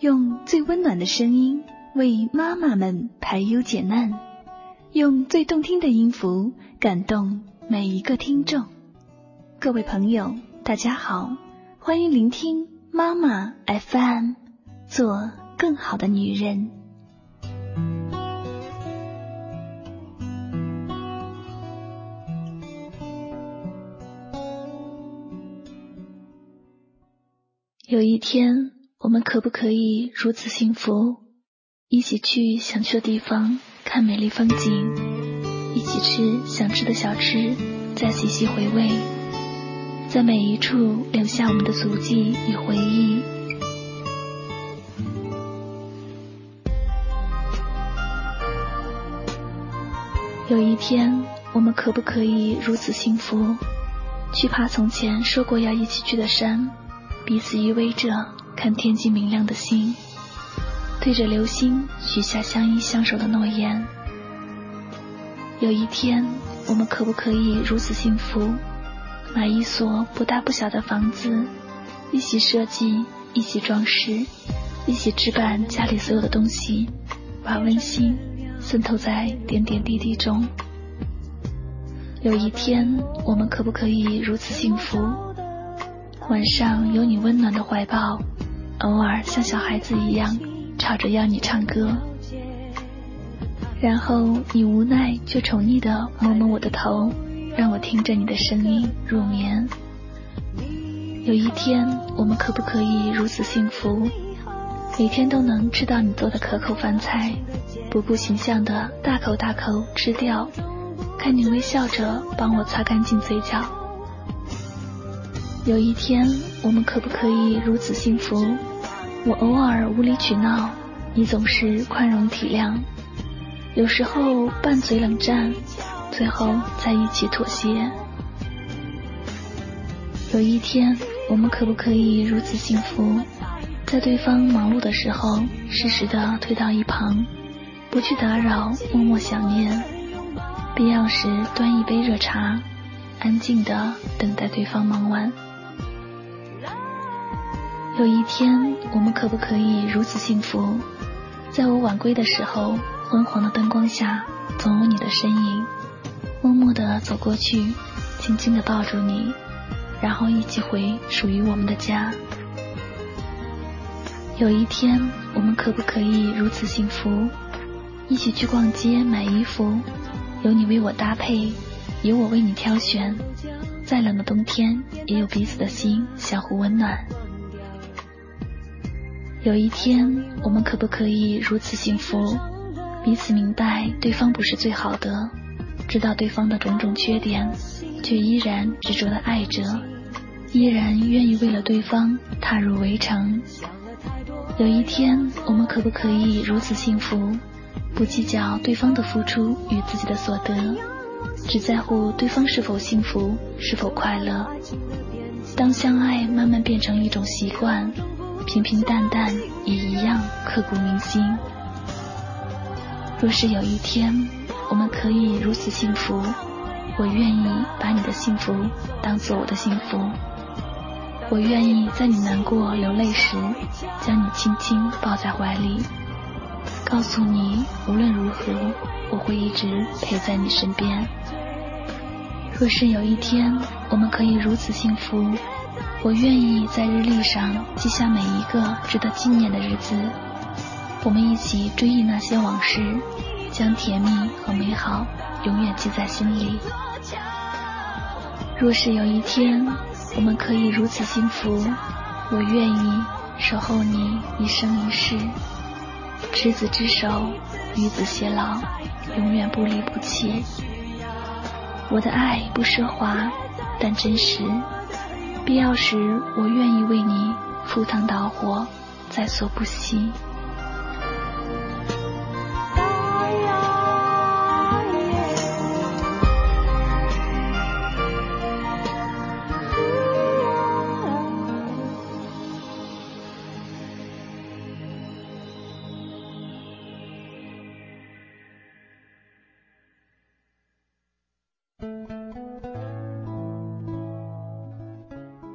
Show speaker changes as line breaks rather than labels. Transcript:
用最温暖的声音为妈妈们排忧解难，用最动听的音符感动每一个听众。各位朋友，大家好，欢迎聆听妈妈 FM，做更好的女人。有一天，我们可不可以如此幸福？一起去想去的地方看美丽风景，一起吃想吃的小吃，再细细回味，在每一处留下我们的足迹与回忆。有一天，我们可不可以如此幸福？去爬从前说过要一起去的山。彼此依偎着，看天际明亮的星，对着流星许下相依相守的诺言。有一天，我们可不可以如此幸福，买一所不大不小的房子，一起设计，一起装饰，一起置办家里所有的东西，把温馨渗透在点点滴滴中。有一天，我们可不可以如此幸福？晚上有你温暖的怀抱，偶尔像小孩子一样吵着要你唱歌，然后你无奈却宠溺的摸摸我的头，让我听着你的声音入眠。有一天，我们可不可以如此幸福，每天都能吃到你做的可口饭菜，不顾形象的大口大口吃掉，看你微笑着帮我擦干净嘴角。有一天，我们可不可以如此幸福？我偶尔无理取闹，你总是宽容体谅；有时候拌嘴冷战，最后在一起妥协。有一天，我们可不可以如此幸福？在对方忙碌的时候，适时的推到一旁，不去打扰，默默想念。必要时端一杯热茶，安静的等待对方忙完。有一天，我们可不可以如此幸福？在我晚归的时候，昏黄的灯光下，总有你的身影。默默地走过去，轻轻地抱住你，然后一起回属于我们的家。有一天，我们可不可以如此幸福？一起去逛街买衣服，有你为我搭配，有我为你挑选。再冷的冬天，也有彼此的心相互温暖。有一天，我们可不可以如此幸福？彼此明白对方不是最好的，知道对方的种种缺点，却依然执着的爱着，依然愿意为了对方踏入围城。有一天，我们可不可以如此幸福？不计较对方的付出与自己的所得，只在乎对方是否幸福，是否快乐。当相爱慢慢变成一种习惯。平平淡淡也一样刻骨铭心。若是有一天我们可以如此幸福，我愿意把你的幸福当做我的幸福。我愿意在你难过流泪时，将你轻轻抱在怀里，告诉你无论如何，我会一直陪在你身边。若是有一天我们可以如此幸福。我愿意在日历上记下每一个值得纪念的日子，我们一起追忆那些往事，将甜蜜和美好永远记在心里。若是有一天我们可以如此幸福，我愿意守候你一生一世，执子之手，与子偕老，永远不离不弃。我的爱不奢华，但真实。必要时，我愿意为你赴汤蹈火，在所不惜。